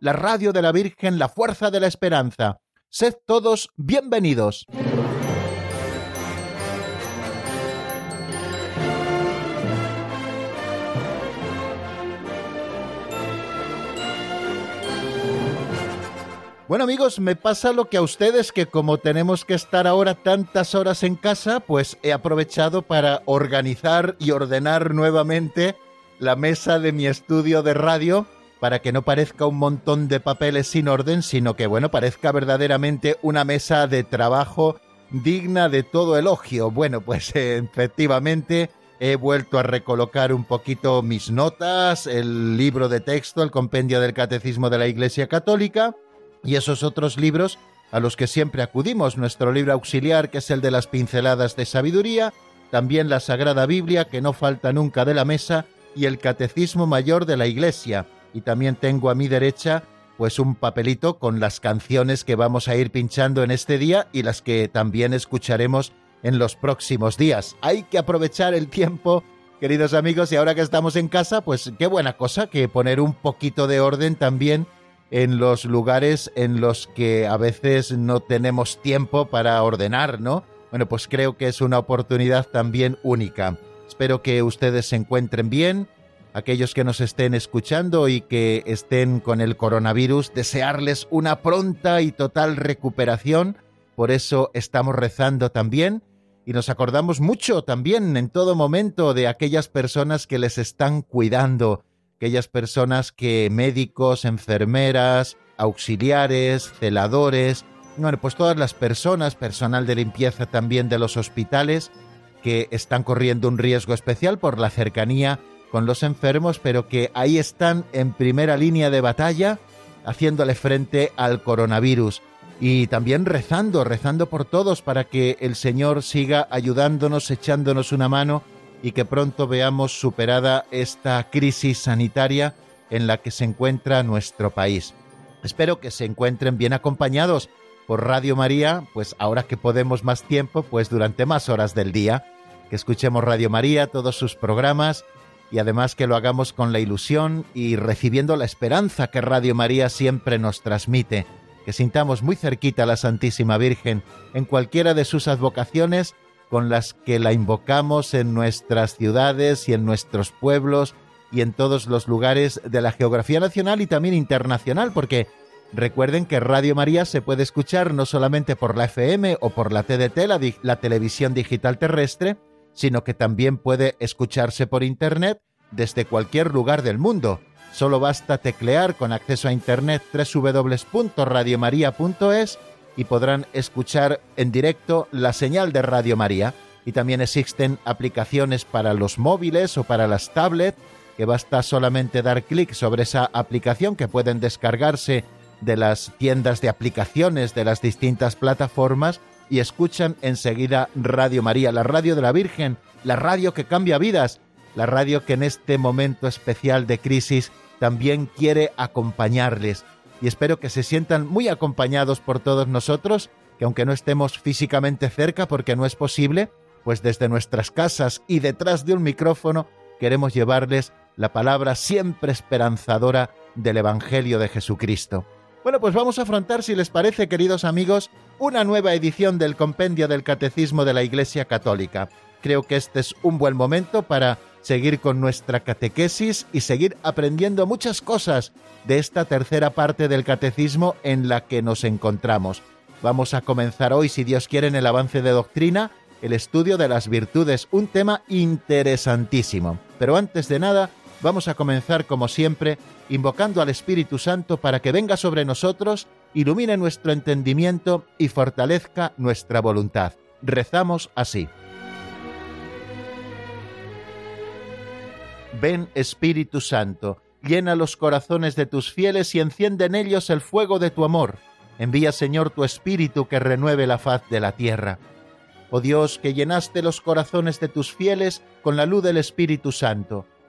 la radio de la Virgen, la fuerza de la esperanza. Sed todos bienvenidos. Bueno amigos, me pasa lo que a ustedes que como tenemos que estar ahora tantas horas en casa, pues he aprovechado para organizar y ordenar nuevamente la mesa de mi estudio de radio para que no parezca un montón de papeles sin orden, sino que bueno, parezca verdaderamente una mesa de trabajo digna de todo elogio. Bueno, pues efectivamente he vuelto a recolocar un poquito mis notas, el libro de texto, el compendio del Catecismo de la Iglesia Católica, y esos otros libros a los que siempre acudimos, nuestro libro auxiliar que es el de las pinceladas de sabiduría, también la Sagrada Biblia que no falta nunca de la mesa y el Catecismo Mayor de la Iglesia. Y también tengo a mi derecha pues un papelito con las canciones que vamos a ir pinchando en este día y las que también escucharemos en los próximos días. Hay que aprovechar el tiempo, queridos amigos, y ahora que estamos en casa, pues qué buena cosa que poner un poquito de orden también en los lugares en los que a veces no tenemos tiempo para ordenar, ¿no? Bueno, pues creo que es una oportunidad también única. Espero que ustedes se encuentren bien, aquellos que nos estén escuchando y que estén con el coronavirus, desearles una pronta y total recuperación. Por eso estamos rezando también y nos acordamos mucho también en todo momento de aquellas personas que les están cuidando, aquellas personas que médicos, enfermeras, auxiliares, celadores, bueno, pues todas las personas, personal de limpieza también de los hospitales, que están corriendo un riesgo especial por la cercanía con los enfermos, pero que ahí están en primera línea de batalla, haciéndole frente al coronavirus. Y también rezando, rezando por todos para que el Señor siga ayudándonos, echándonos una mano y que pronto veamos superada esta crisis sanitaria en la que se encuentra nuestro país. Espero que se encuentren bien acompañados por Radio María, pues ahora que podemos más tiempo, pues durante más horas del día, que escuchemos Radio María, todos sus programas y además que lo hagamos con la ilusión y recibiendo la esperanza que Radio María siempre nos transmite, que sintamos muy cerquita a la Santísima Virgen en cualquiera de sus advocaciones con las que la invocamos en nuestras ciudades y en nuestros pueblos y en todos los lugares de la geografía nacional y también internacional, porque recuerden que Radio María se puede escuchar no solamente por la FM o por la TDT, la, la televisión digital terrestre, sino que también puede escucharse por Internet desde cualquier lugar del mundo. Solo basta teclear con acceso a Internet www.radiomaria.es y podrán escuchar en directo la señal de Radio María. Y también existen aplicaciones para los móviles o para las tablets, que basta solamente dar clic sobre esa aplicación que pueden descargarse de las tiendas de aplicaciones de las distintas plataformas y escuchan enseguida Radio María, la radio de la Virgen, la radio que cambia vidas, la radio que en este momento especial de crisis también quiere acompañarles y espero que se sientan muy acompañados por todos nosotros, que aunque no estemos físicamente cerca porque no es posible, pues desde nuestras casas y detrás de un micrófono queremos llevarles la palabra siempre esperanzadora del Evangelio de Jesucristo. Bueno, pues vamos a afrontar, si les parece, queridos amigos, una nueva edición del Compendio del Catecismo de la Iglesia Católica. Creo que este es un buen momento para seguir con nuestra catequesis y seguir aprendiendo muchas cosas de esta tercera parte del catecismo en la que nos encontramos. Vamos a comenzar hoy, si Dios quiere, en el avance de doctrina, el estudio de las virtudes, un tema interesantísimo. Pero antes de nada, vamos a comenzar, como siempre, invocando al Espíritu Santo para que venga sobre nosotros, ilumine nuestro entendimiento y fortalezca nuestra voluntad. Rezamos así. Ven Espíritu Santo, llena los corazones de tus fieles y enciende en ellos el fuego de tu amor. Envía, Señor, tu Espíritu que renueve la faz de la tierra. Oh Dios, que llenaste los corazones de tus fieles con la luz del Espíritu Santo,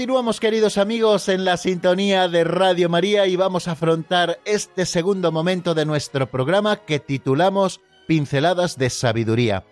Continuamos, queridos amigos, en la sintonía de Radio María y vamos a afrontar este segundo momento de nuestro programa que titulamos Pinceladas de Sabiduría.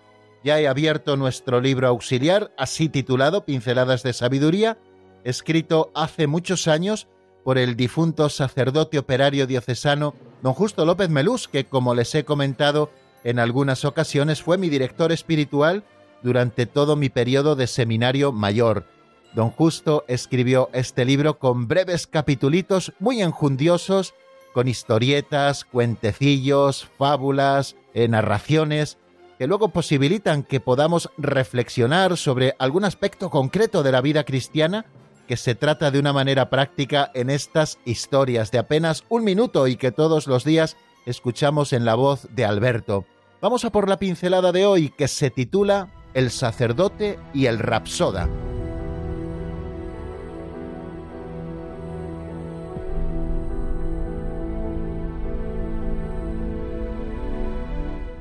Ya he abierto nuestro libro auxiliar, así titulado Pinceladas de Sabiduría, escrito hace muchos años por el difunto sacerdote operario diocesano don Justo López Melús, que como les he comentado en algunas ocasiones fue mi director espiritual durante todo mi periodo de seminario mayor Don Justo escribió este libro con breves capitulitos muy enjundiosos, con historietas, cuentecillos, fábulas, eh, narraciones, que luego posibilitan que podamos reflexionar sobre algún aspecto concreto de la vida cristiana que se trata de una manera práctica en estas historias de apenas un minuto y que todos los días escuchamos en la voz de Alberto. Vamos a por la pincelada de hoy que se titula El sacerdote y el rapsoda.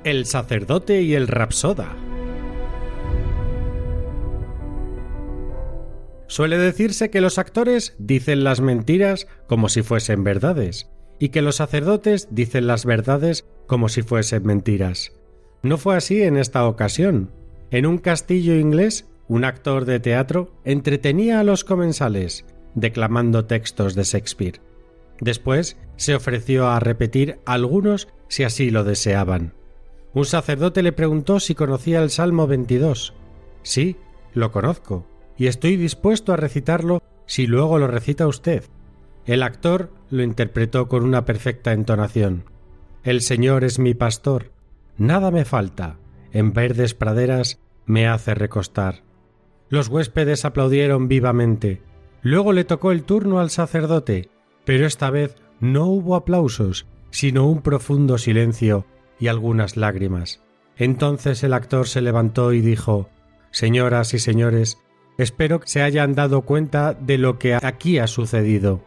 El sacerdote y el rapsoda. Suele decirse que los actores dicen las mentiras como si fuesen verdades, y que los sacerdotes dicen las verdades como si fuesen mentiras. No fue así en esta ocasión. En un castillo inglés, un actor de teatro entretenía a los comensales, declamando textos de Shakespeare. Después se ofreció a repetir algunos si así lo deseaban. Un sacerdote le preguntó si conocía el Salmo 22. Sí, lo conozco, y estoy dispuesto a recitarlo si luego lo recita usted. El actor lo interpretó con una perfecta entonación. El Señor es mi pastor, nada me falta, en verdes praderas me hace recostar. Los huéspedes aplaudieron vivamente. Luego le tocó el turno al sacerdote, pero esta vez no hubo aplausos, sino un profundo silencio y algunas lágrimas. Entonces el actor se levantó y dijo Señoras y señores, espero que se hayan dado cuenta de lo que aquí ha sucedido.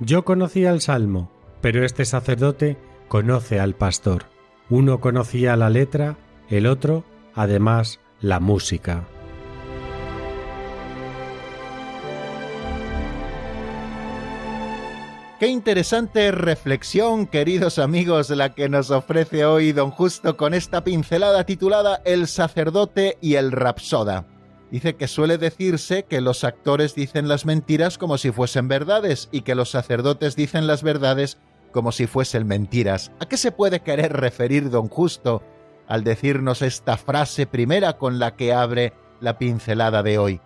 Yo conocía el salmo, pero este sacerdote conoce al pastor. Uno conocía la letra, el otro, además, la música. Qué interesante reflexión, queridos amigos, la que nos ofrece hoy don Justo con esta pincelada titulada El sacerdote y el rapsoda. Dice que suele decirse que los actores dicen las mentiras como si fuesen verdades y que los sacerdotes dicen las verdades como si fuesen mentiras. ¿A qué se puede querer referir don Justo al decirnos esta frase primera con la que abre la pincelada de hoy?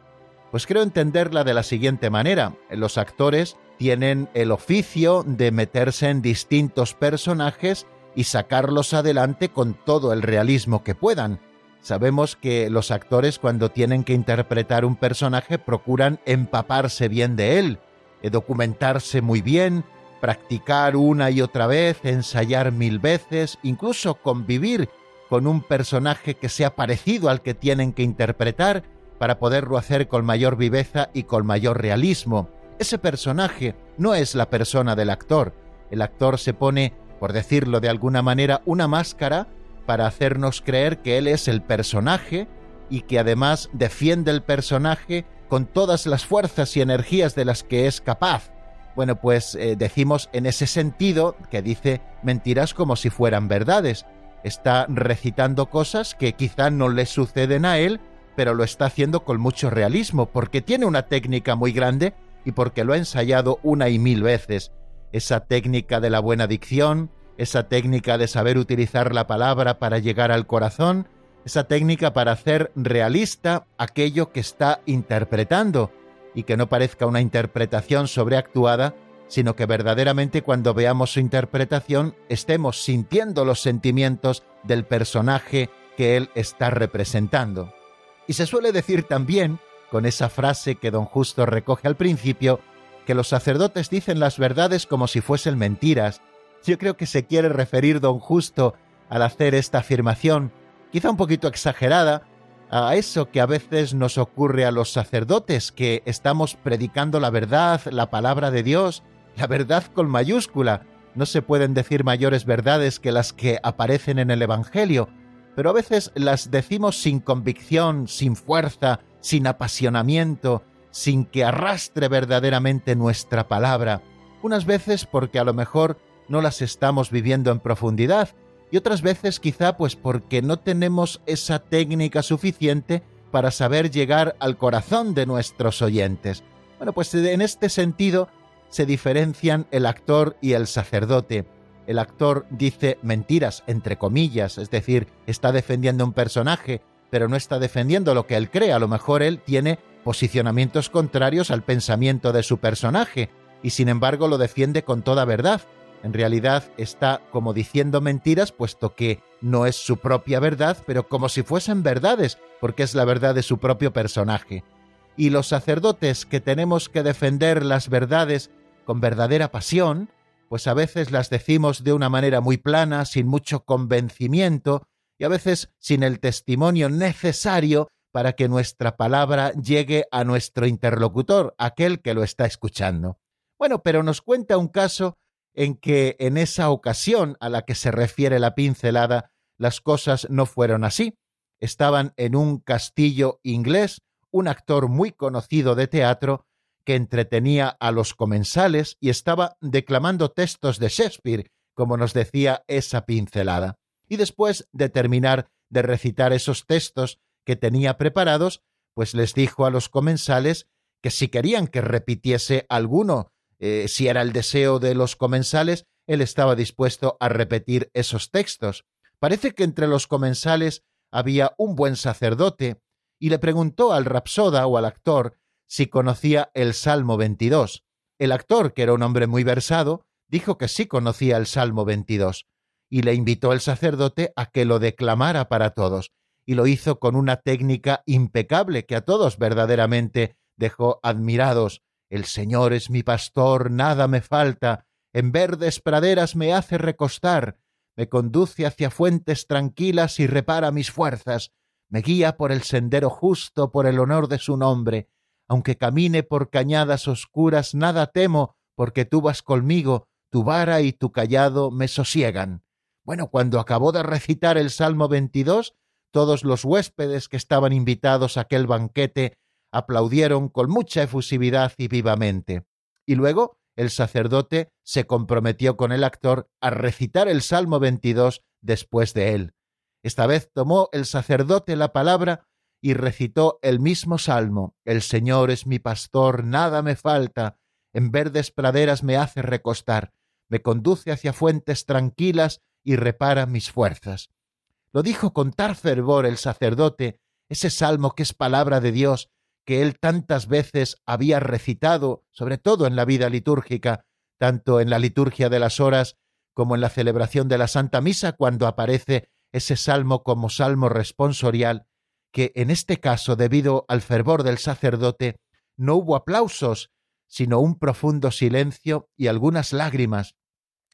Pues creo entenderla de la siguiente manera. Los actores tienen el oficio de meterse en distintos personajes y sacarlos adelante con todo el realismo que puedan. Sabemos que los actores cuando tienen que interpretar un personaje procuran empaparse bien de él, eh, documentarse muy bien, practicar una y otra vez, ensayar mil veces, incluso convivir con un personaje que sea parecido al que tienen que interpretar para poderlo hacer con mayor viveza y con mayor realismo. Ese personaje no es la persona del actor. El actor se pone, por decirlo de alguna manera, una máscara para hacernos creer que él es el personaje y que además defiende el personaje con todas las fuerzas y energías de las que es capaz. Bueno, pues eh, decimos en ese sentido que dice mentiras como si fueran verdades. Está recitando cosas que quizá no le suceden a él, pero lo está haciendo con mucho realismo, porque tiene una técnica muy grande y porque lo ha ensayado una y mil veces. Esa técnica de la buena dicción, esa técnica de saber utilizar la palabra para llegar al corazón, esa técnica para hacer realista aquello que está interpretando y que no parezca una interpretación sobreactuada, sino que verdaderamente cuando veamos su interpretación estemos sintiendo los sentimientos del personaje que él está representando. Y se suele decir también, con esa frase que don Justo recoge al principio, que los sacerdotes dicen las verdades como si fuesen mentiras. Yo creo que se quiere referir don Justo al hacer esta afirmación, quizá un poquito exagerada, a eso que a veces nos ocurre a los sacerdotes, que estamos predicando la verdad, la palabra de Dios, la verdad con mayúscula. No se pueden decir mayores verdades que las que aparecen en el Evangelio, pero a veces las decimos sin convicción, sin fuerza, sin apasionamiento, sin que arrastre verdaderamente nuestra palabra, unas veces porque a lo mejor no las estamos viviendo en profundidad y otras veces quizá pues porque no tenemos esa técnica suficiente para saber llegar al corazón de nuestros oyentes. Bueno, pues en este sentido se diferencian el actor y el sacerdote. El actor dice mentiras, entre comillas, es decir, está defendiendo un personaje, pero no está defendiendo lo que él cree. A lo mejor él tiene posicionamientos contrarios al pensamiento de su personaje, y sin embargo lo defiende con toda verdad. En realidad está como diciendo mentiras, puesto que no es su propia verdad, pero como si fuesen verdades, porque es la verdad de su propio personaje. Y los sacerdotes que tenemos que defender las verdades con verdadera pasión, pues a veces las decimos de una manera muy plana, sin mucho convencimiento, y a veces sin el testimonio necesario para que nuestra palabra llegue a nuestro interlocutor, aquel que lo está escuchando. Bueno, pero nos cuenta un caso en que en esa ocasión a la que se refiere la pincelada, las cosas no fueron así. Estaban en un castillo inglés, un actor muy conocido de teatro, que entretenía a los comensales y estaba declamando textos de Shakespeare, como nos decía esa pincelada. Y después de terminar de recitar esos textos, que tenía preparados, pues les dijo a los comensales que si querían que repitiese alguno, eh, si era el deseo de los comensales, él estaba dispuesto a repetir esos textos. Parece que entre los comensales había un buen sacerdote, y le preguntó al rapsoda o al actor si conocía el Salmo 22. El actor, que era un hombre muy versado, dijo que sí conocía el Salmo 22, y le invitó el sacerdote a que lo declamara para todos y lo hizo con una técnica impecable que a todos verdaderamente dejó admirados. El Señor es mi pastor, nada me falta, en verdes praderas me hace recostar, me conduce hacia fuentes tranquilas y repara mis fuerzas, me guía por el sendero justo por el honor de su nombre, aunque camine por cañadas oscuras, nada temo, porque tú vas conmigo, tu vara y tu callado me sosiegan. Bueno, cuando acabó de recitar el Salmo 22, todos los huéspedes que estaban invitados a aquel banquete aplaudieron con mucha efusividad y vivamente. Y luego el sacerdote se comprometió con el actor a recitar el Salmo 22 después de él. Esta vez tomó el sacerdote la palabra y recitó el mismo salmo El Señor es mi pastor, nada me falta, en verdes praderas me hace recostar, me conduce hacia fuentes tranquilas y repara mis fuerzas. Lo dijo con tal fervor el sacerdote, ese salmo que es palabra de Dios, que él tantas veces había recitado, sobre todo en la vida litúrgica, tanto en la liturgia de las horas como en la celebración de la Santa Misa, cuando aparece ese salmo como salmo responsorial, que en este caso, debido al fervor del sacerdote, no hubo aplausos, sino un profundo silencio y algunas lágrimas.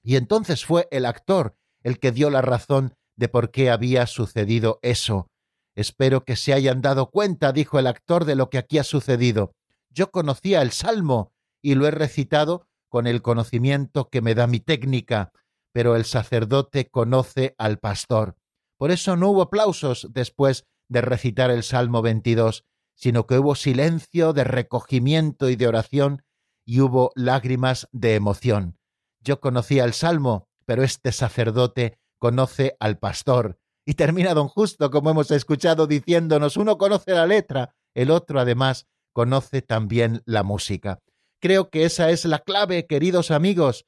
Y entonces fue el actor el que dio la razón de por qué había sucedido eso. Espero que se hayan dado cuenta, dijo el actor, de lo que aquí ha sucedido. Yo conocía el Salmo y lo he recitado con el conocimiento que me da mi técnica, pero el sacerdote conoce al pastor. Por eso no hubo aplausos después de recitar el Salmo 22, sino que hubo silencio de recogimiento y de oración y hubo lágrimas de emoción. Yo conocía el Salmo, pero este sacerdote conoce al pastor. Y termina don Justo, como hemos escuchado, diciéndonos, uno conoce la letra, el otro además conoce también la música. Creo que esa es la clave, queridos amigos.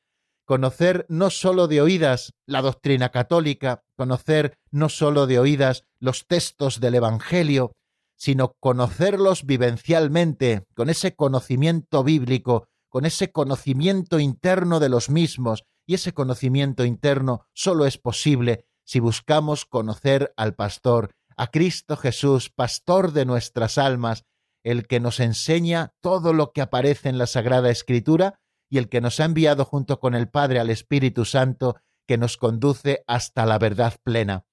Conocer no sólo de oídas la doctrina católica, conocer no sólo de oídas los textos del Evangelio, sino conocerlos vivencialmente, con ese conocimiento bíblico, con ese conocimiento interno de los mismos, y ese conocimiento interno solo es posible si buscamos conocer al pastor, a Cristo Jesús, pastor de nuestras almas, el que nos enseña todo lo que aparece en la Sagrada Escritura y el que nos ha enviado junto con el Padre al Espíritu Santo, que nos conduce hasta la verdad plena.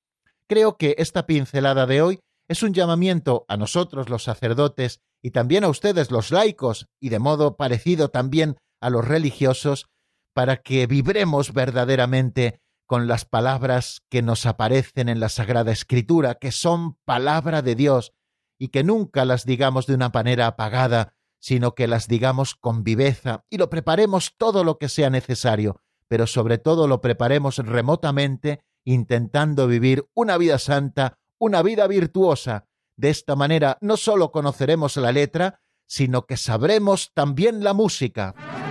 Creo que esta pincelada de hoy es un llamamiento a nosotros los sacerdotes y también a ustedes los laicos y de modo parecido también a los religiosos para que vibremos verdaderamente con las palabras que nos aparecen en la Sagrada Escritura, que son palabra de Dios, y que nunca las digamos de una manera apagada, sino que las digamos con viveza y lo preparemos todo lo que sea necesario, pero sobre todo lo preparemos remotamente, intentando vivir una vida santa, una vida virtuosa. De esta manera no solo conoceremos la letra, sino que sabremos también la música.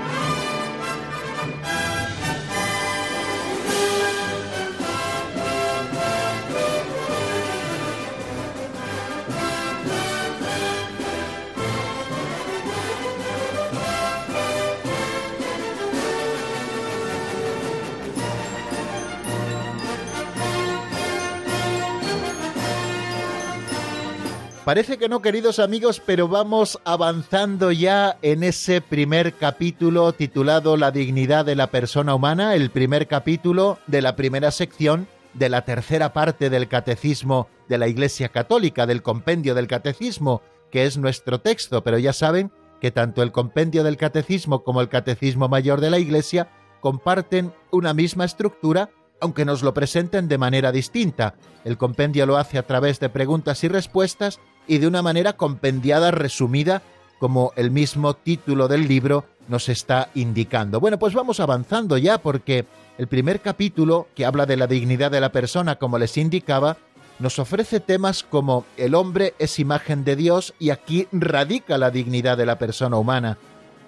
Parece que no, queridos amigos, pero vamos avanzando ya en ese primer capítulo titulado La dignidad de la persona humana, el primer capítulo de la primera sección de la tercera parte del Catecismo de la Iglesia Católica, del compendio del Catecismo, que es nuestro texto, pero ya saben que tanto el compendio del Catecismo como el Catecismo Mayor de la Iglesia comparten una misma estructura aunque nos lo presenten de manera distinta. El compendio lo hace a través de preguntas y respuestas y de una manera compendiada, resumida, como el mismo título del libro nos está indicando. Bueno, pues vamos avanzando ya porque el primer capítulo, que habla de la dignidad de la persona, como les indicaba, nos ofrece temas como el hombre es imagen de Dios y aquí radica la dignidad de la persona humana,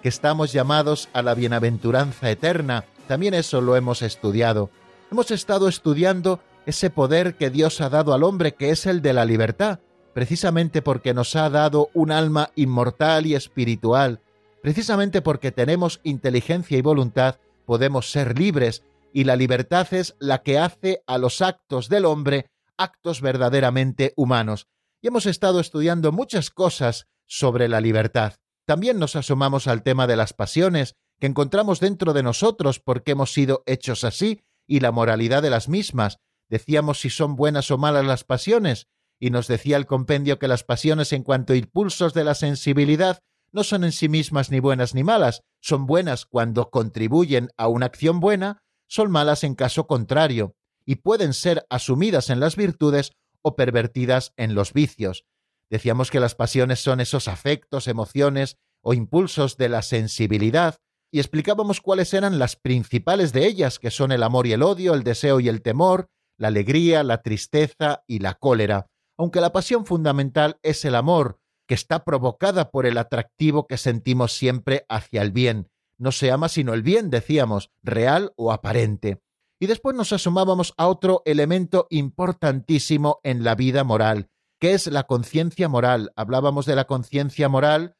que estamos llamados a la bienaventuranza eterna. También eso lo hemos estudiado hemos estado estudiando ese poder que Dios ha dado al hombre, que es el de la libertad, precisamente porque nos ha dado un alma inmortal y espiritual, precisamente porque tenemos inteligencia y voluntad, podemos ser libres, y la libertad es la que hace a los actos del hombre actos verdaderamente humanos. Y hemos estado estudiando muchas cosas sobre la libertad. También nos asomamos al tema de las pasiones que encontramos dentro de nosotros porque hemos sido hechos así y la moralidad de las mismas. Decíamos si son buenas o malas las pasiones, y nos decía el compendio que las pasiones en cuanto a impulsos de la sensibilidad no son en sí mismas ni buenas ni malas, son buenas cuando contribuyen a una acción buena, son malas en caso contrario, y pueden ser asumidas en las virtudes o pervertidas en los vicios. Decíamos que las pasiones son esos afectos, emociones o impulsos de la sensibilidad y explicábamos cuáles eran las principales de ellas, que son el amor y el odio, el deseo y el temor, la alegría, la tristeza y la cólera, aunque la pasión fundamental es el amor, que está provocada por el atractivo que sentimos siempre hacia el bien. No se ama sino el bien, decíamos, real o aparente. Y después nos asomábamos a otro elemento importantísimo en la vida moral, que es la conciencia moral. Hablábamos de la conciencia moral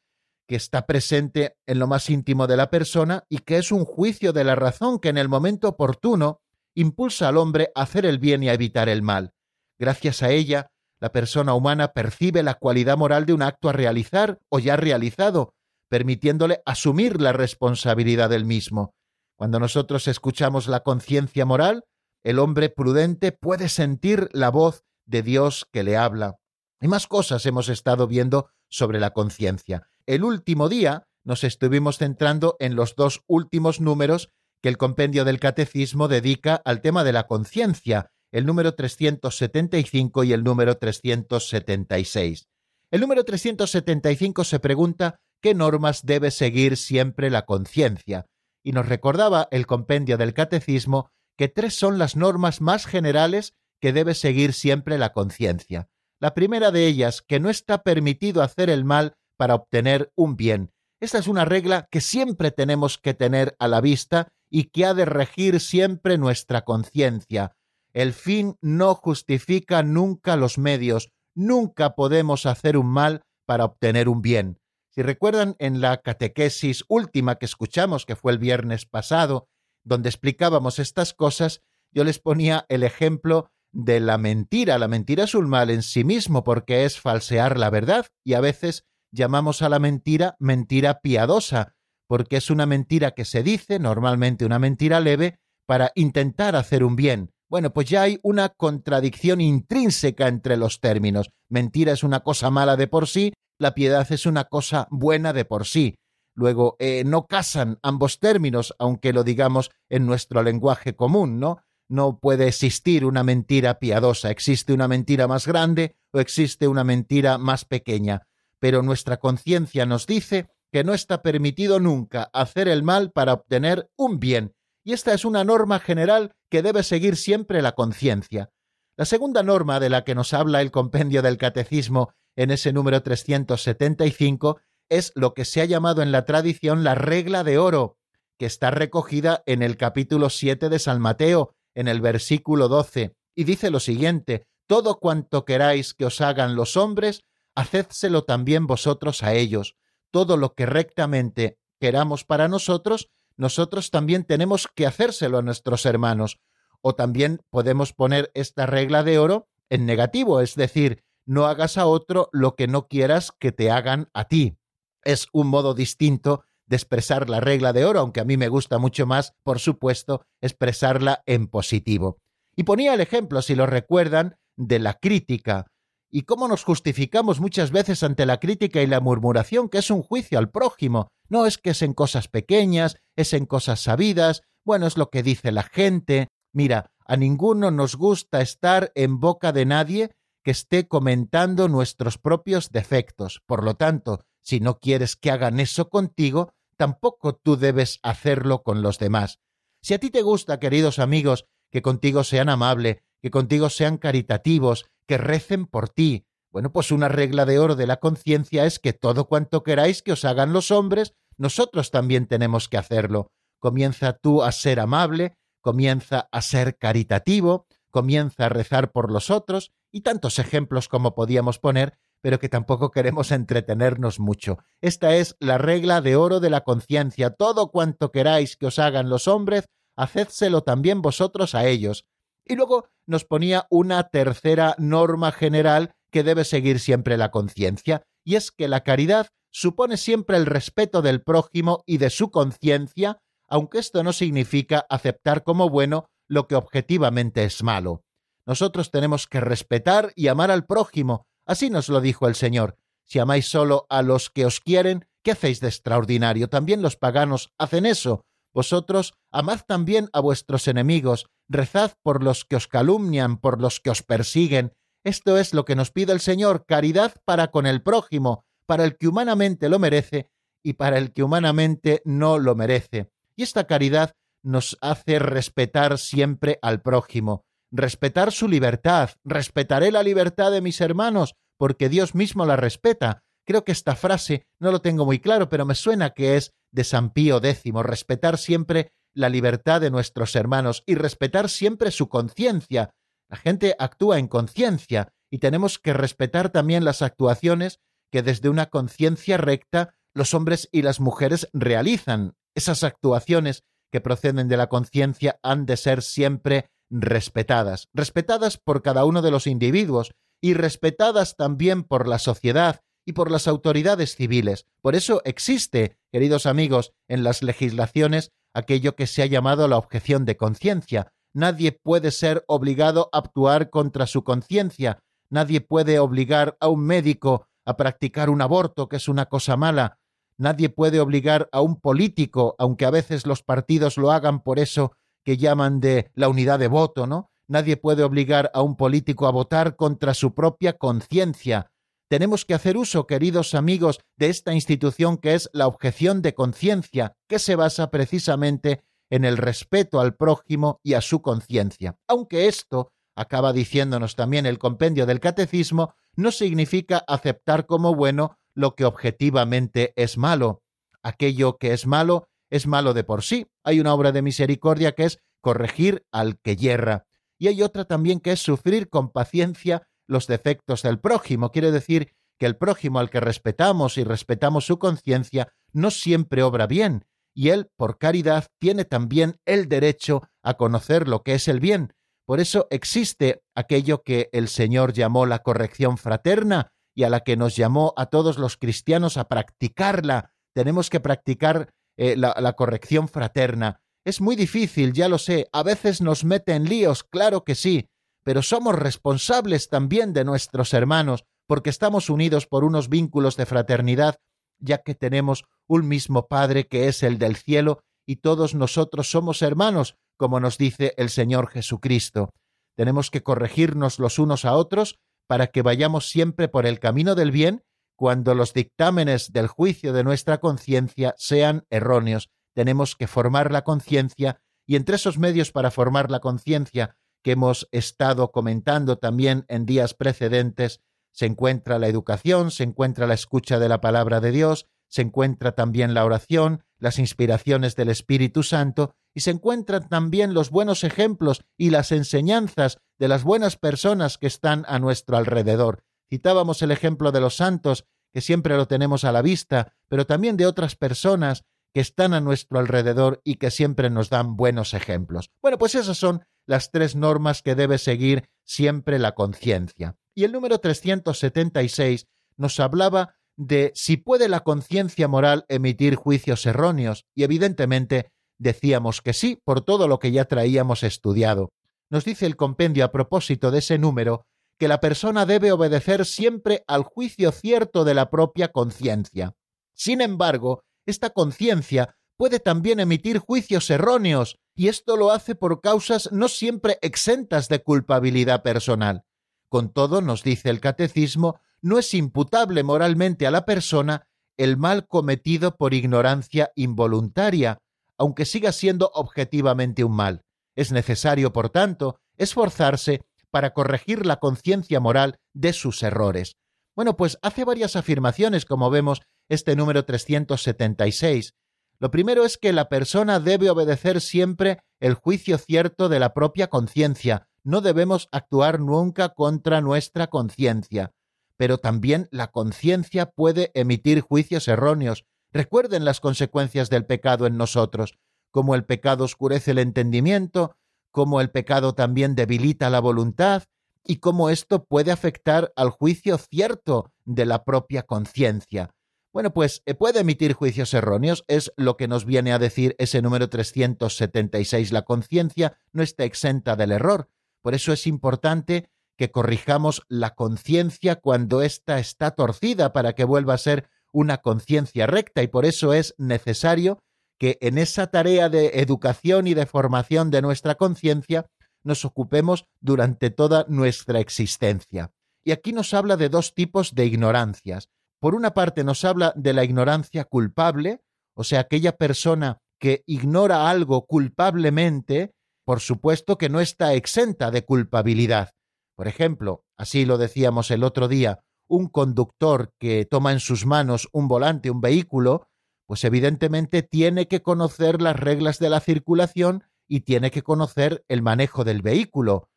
que está presente en lo más íntimo de la persona y que es un juicio de la razón que en el momento oportuno impulsa al hombre a hacer el bien y a evitar el mal. Gracias a ella, la persona humana percibe la cualidad moral de un acto a realizar o ya realizado, permitiéndole asumir la responsabilidad del mismo. Cuando nosotros escuchamos la conciencia moral, el hombre prudente puede sentir la voz de Dios que le habla. Y más cosas hemos estado viendo sobre la conciencia el último día nos estuvimos centrando en los dos últimos números que el compendio del catecismo dedica al tema de la conciencia, el número 375 y el número 376. El número 375 se pregunta qué normas debe seguir siempre la conciencia, y nos recordaba el compendio del catecismo que tres son las normas más generales que debe seguir siempre la conciencia. La primera de ellas, que no está permitido hacer el mal para obtener un bien. Esta es una regla que siempre tenemos que tener a la vista y que ha de regir siempre nuestra conciencia. El fin no justifica nunca los medios, nunca podemos hacer un mal para obtener un bien. Si recuerdan en la catequesis última que escuchamos, que fue el viernes pasado, donde explicábamos estas cosas, yo les ponía el ejemplo de la mentira. La mentira es un mal en sí mismo porque es falsear la verdad y a veces llamamos a la mentira mentira piadosa, porque es una mentira que se dice, normalmente una mentira leve, para intentar hacer un bien. Bueno, pues ya hay una contradicción intrínseca entre los términos. Mentira es una cosa mala de por sí, la piedad es una cosa buena de por sí. Luego, eh, no casan ambos términos, aunque lo digamos en nuestro lenguaje común, ¿no? No puede existir una mentira piadosa, existe una mentira más grande o existe una mentira más pequeña, pero nuestra conciencia nos dice que no está permitido nunca hacer el mal para obtener un bien, y esta es una norma general que debe seguir siempre la conciencia. La segunda norma de la que nos habla el compendio del Catecismo en ese número 375 es lo que se ha llamado en la tradición la regla de oro, que está recogida en el capítulo 7 de San Mateo, en el versículo 12, y dice lo siguiente, Todo cuanto queráis que os hagan los hombres, hacédselo también vosotros a ellos. Todo lo que rectamente queramos para nosotros, nosotros también tenemos que hacérselo a nuestros hermanos. O también podemos poner esta regla de oro en negativo, es decir, no hagas a otro lo que no quieras que te hagan a ti. Es un modo distinto de expresar la regla de oro, aunque a mí me gusta mucho más, por supuesto, expresarla en positivo. Y ponía el ejemplo, si lo recuerdan, de la crítica, y cómo nos justificamos muchas veces ante la crítica y la murmuración, que es un juicio al prójimo. No es que es en cosas pequeñas, es en cosas sabidas, bueno, es lo que dice la gente. Mira, a ninguno nos gusta estar en boca de nadie que esté comentando nuestros propios defectos. Por lo tanto, si no quieres que hagan eso contigo, tampoco tú debes hacerlo con los demás. Si a ti te gusta, queridos amigos, que contigo sean amables, que contigo sean caritativos, que recen por ti. Bueno, pues una regla de oro de la conciencia es que todo cuanto queráis que os hagan los hombres, nosotros también tenemos que hacerlo. Comienza tú a ser amable, comienza a ser caritativo, comienza a rezar por los otros, y tantos ejemplos como podíamos poner, pero que tampoco queremos entretenernos mucho. Esta es la regla de oro de la conciencia. Todo cuanto queráis que os hagan los hombres, hacédselo también vosotros a ellos. Y luego nos ponía una tercera norma general que debe seguir siempre la conciencia, y es que la caridad supone siempre el respeto del prójimo y de su conciencia, aunque esto no significa aceptar como bueno lo que objetivamente es malo. Nosotros tenemos que respetar y amar al prójimo, así nos lo dijo el Señor. Si amáis solo a los que os quieren, ¿qué hacéis de extraordinario? También los paganos hacen eso, vosotros amad también a vuestros enemigos, rezad por los que os calumnian, por los que os persiguen. Esto es lo que nos pide el Señor, caridad para con el prójimo, para el que humanamente lo merece y para el que humanamente no lo merece. Y esta caridad nos hace respetar siempre al prójimo, respetar su libertad. Respetaré la libertad de mis hermanos, porque Dios mismo la respeta. Creo que esta frase no lo tengo muy claro, pero me suena que es de San Pío X, respetar siempre la libertad de nuestros hermanos y respetar siempre su conciencia. La gente actúa en conciencia y tenemos que respetar también las actuaciones que desde una conciencia recta los hombres y las mujeres realizan. Esas actuaciones que proceden de la conciencia han de ser siempre respetadas, respetadas por cada uno de los individuos y respetadas también por la sociedad y por las autoridades civiles. Por eso existe, queridos amigos, en las legislaciones aquello que se ha llamado la objeción de conciencia. Nadie puede ser obligado a actuar contra su conciencia, nadie puede obligar a un médico a practicar un aborto, que es una cosa mala, nadie puede obligar a un político, aunque a veces los partidos lo hagan por eso que llaman de la unidad de voto, ¿no? Nadie puede obligar a un político a votar contra su propia conciencia. Tenemos que hacer uso, queridos amigos, de esta institución que es la objeción de conciencia, que se basa precisamente en el respeto al prójimo y a su conciencia. Aunque esto, acaba diciéndonos también el compendio del catecismo, no significa aceptar como bueno lo que objetivamente es malo. Aquello que es malo es malo de por sí. Hay una obra de misericordia que es corregir al que yerra. Y hay otra también que es sufrir con paciencia los defectos del prójimo. Quiere decir que el prójimo al que respetamos y respetamos su conciencia no siempre obra bien, y él, por caridad, tiene también el derecho a conocer lo que es el bien. Por eso existe aquello que el Señor llamó la corrección fraterna y a la que nos llamó a todos los cristianos a practicarla. Tenemos que practicar eh, la, la corrección fraterna. Es muy difícil, ya lo sé, a veces nos mete en líos, claro que sí, pero somos responsables también de nuestros hermanos, porque estamos unidos por unos vínculos de fraternidad, ya que tenemos un mismo Padre que es el del cielo, y todos nosotros somos hermanos, como nos dice el Señor Jesucristo. Tenemos que corregirnos los unos a otros para que vayamos siempre por el camino del bien cuando los dictámenes del juicio de nuestra conciencia sean erróneos. Tenemos que formar la conciencia y entre esos medios para formar la conciencia que hemos estado comentando también en días precedentes, se encuentra la educación, se encuentra la escucha de la palabra de Dios, se encuentra también la oración, las inspiraciones del Espíritu Santo, y se encuentran también los buenos ejemplos y las enseñanzas de las buenas personas que están a nuestro alrededor. Citábamos el ejemplo de los santos, que siempre lo tenemos a la vista, pero también de otras personas que están a nuestro alrededor y que siempre nos dan buenos ejemplos. Bueno, pues esas son las tres normas que debe seguir siempre la conciencia. Y el número 376 nos hablaba de si puede la conciencia moral emitir juicios erróneos, y evidentemente decíamos que sí, por todo lo que ya traíamos estudiado. Nos dice el compendio a propósito de ese número que la persona debe obedecer siempre al juicio cierto de la propia conciencia. Sin embargo, esta conciencia puede también emitir juicios erróneos, y esto lo hace por causas no siempre exentas de culpabilidad personal. Con todo, nos dice el catecismo, no es imputable moralmente a la persona el mal cometido por ignorancia involuntaria, aunque siga siendo objetivamente un mal. Es necesario, por tanto, esforzarse para corregir la conciencia moral de sus errores. Bueno, pues hace varias afirmaciones, como vemos este número 376. Lo primero es que la persona debe obedecer siempre el juicio cierto de la propia conciencia. No debemos actuar nunca contra nuestra conciencia pero también la conciencia puede emitir juicios erróneos. Recuerden las consecuencias del pecado en nosotros, como el pecado oscurece el entendimiento, como el pecado también debilita la voluntad, y cómo esto puede afectar al juicio cierto de la propia conciencia. Bueno, pues eh, puede emitir juicios erróneos, es lo que nos viene a decir ese número 376. La conciencia no está exenta del error. Por eso es importante que corrijamos la conciencia cuando ésta está torcida para que vuelva a ser una conciencia recta y por eso es necesario que en esa tarea de educación y de formación de nuestra conciencia nos ocupemos durante toda nuestra existencia. Y aquí nos habla de dos tipos de ignorancias. Por una parte nos habla de la ignorancia culpable, o sea, aquella persona que ignora algo culpablemente, por supuesto que no está exenta de culpabilidad. Por ejemplo, así lo decíamos el otro día, un conductor que toma en sus manos un volante, un vehículo, pues evidentemente tiene que conocer las reglas de la circulación y tiene que conocer el manejo del vehículo.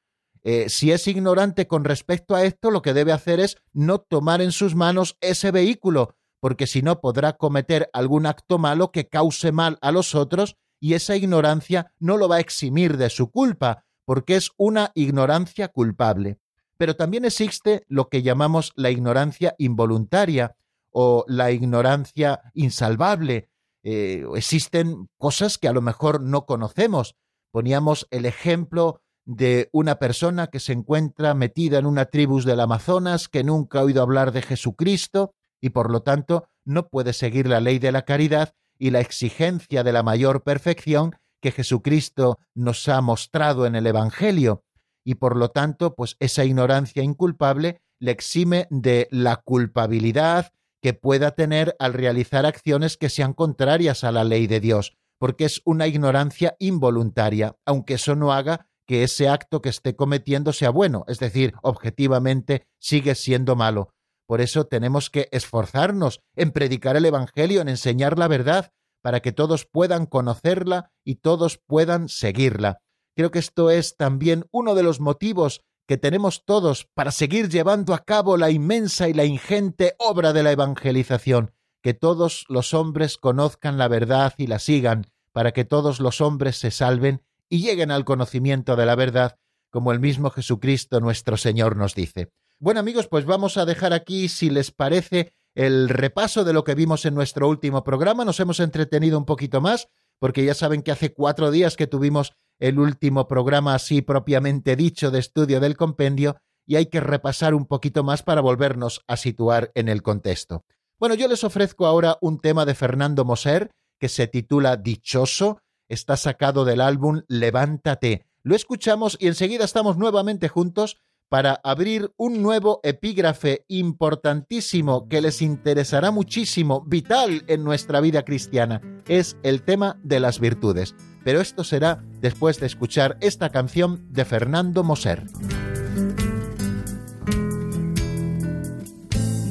Eh, si es ignorante con respecto a esto, lo que debe hacer es no tomar en sus manos ese vehículo, porque si no podrá cometer algún acto malo que cause mal a los otros y esa ignorancia no lo va a eximir de su culpa, porque es una ignorancia culpable. Pero también existe lo que llamamos la ignorancia involuntaria o la ignorancia insalvable. Eh, existen cosas que a lo mejor no conocemos. Poníamos el ejemplo de una persona que se encuentra metida en una tribu del Amazonas que nunca ha oído hablar de Jesucristo y por lo tanto no puede seguir la ley de la caridad y la exigencia de la mayor perfección que Jesucristo nos ha mostrado en el Evangelio, y por lo tanto, pues esa ignorancia inculpable le exime de la culpabilidad que pueda tener al realizar acciones que sean contrarias a la ley de Dios, porque es una ignorancia involuntaria, aunque eso no haga que ese acto que esté cometiendo sea bueno, es decir, objetivamente sigue siendo malo. Por eso tenemos que esforzarnos en predicar el Evangelio, en enseñar la verdad, para que todos puedan conocerla y todos puedan seguirla. Creo que esto es también uno de los motivos que tenemos todos para seguir llevando a cabo la inmensa y la ingente obra de la evangelización, que todos los hombres conozcan la verdad y la sigan, para que todos los hombres se salven y lleguen al conocimiento de la verdad, como el mismo Jesucristo nuestro Señor nos dice. Bueno amigos, pues vamos a dejar aquí, si les parece, el repaso de lo que vimos en nuestro último programa. Nos hemos entretenido un poquito más, porque ya saben que hace cuatro días que tuvimos el último programa así propiamente dicho de estudio del compendio, y hay que repasar un poquito más para volvernos a situar en el contexto. Bueno, yo les ofrezco ahora un tema de Fernando Moser que se titula Dichoso, está sacado del álbum Levántate. Lo escuchamos y enseguida estamos nuevamente juntos para abrir un nuevo epígrafe importantísimo que les interesará muchísimo, vital en nuestra vida cristiana. Es el tema de las virtudes. Pero esto será después de escuchar esta canción de Fernando Moser.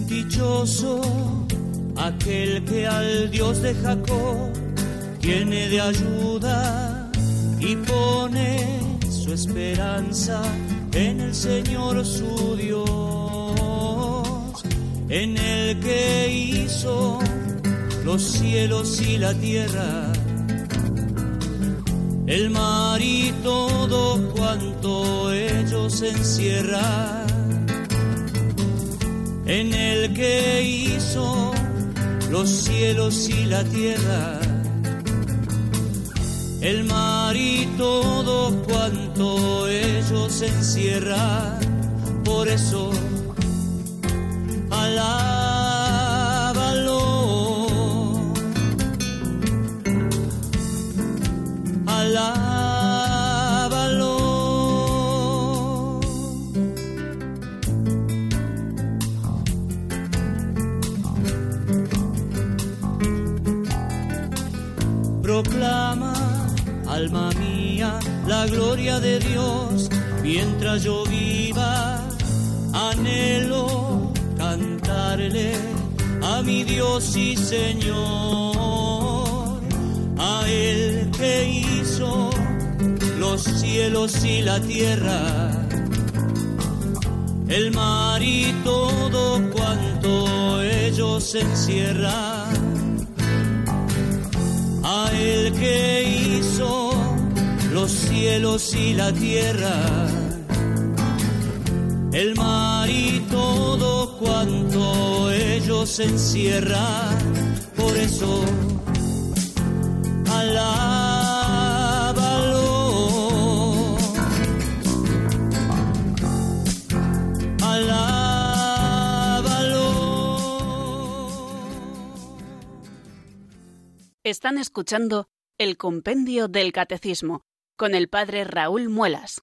Dichoso aquel que al Dios de Jacob tiene de ayuda y pone su esperanza en el Señor su Dios, en el que hizo los cielos y la tierra, el mar y todo cuanto ellos encierran, en el que hizo los cielos y la tierra el mar y todo cuanto ellos encierran. Por eso, alábalo, alábalo. Alma mía, la gloria de Dios, mientras yo viva, anhelo cantarle a mi Dios y Señor, a Él que hizo los cielos y la tierra, el mar y todo cuanto ellos encierran a el que hizo los cielos y la tierra, el mar y todo cuanto ellos encierran. Por eso, alábalo. Alábalo. Están escuchando el Compendio del Catecismo con el Padre Raúl Muelas.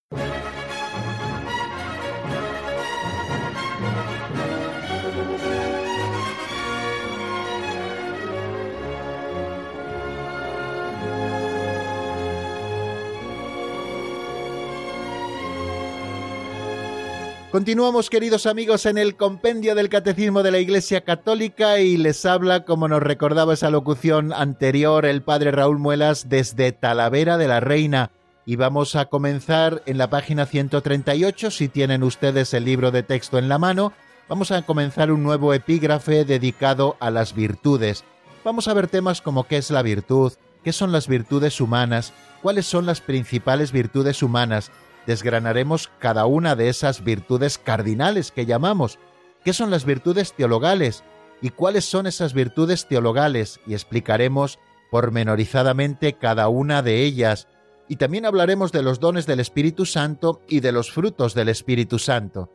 Continuamos, queridos amigos, en el compendio del Catecismo de la Iglesia Católica y les habla, como nos recordaba esa locución anterior, el Padre Raúl Muelas desde Talavera de la Reina. Y vamos a comenzar en la página 138, si tienen ustedes el libro de texto en la mano, vamos a comenzar un nuevo epígrafe dedicado a las virtudes. Vamos a ver temas como qué es la virtud, qué son las virtudes humanas, cuáles son las principales virtudes humanas, desgranaremos cada una de esas virtudes cardinales que llamamos. ¿Qué son las virtudes teologales? ¿Y cuáles son esas virtudes teologales? Y explicaremos pormenorizadamente cada una de ellas. Y también hablaremos de los dones del Espíritu Santo y de los frutos del Espíritu Santo.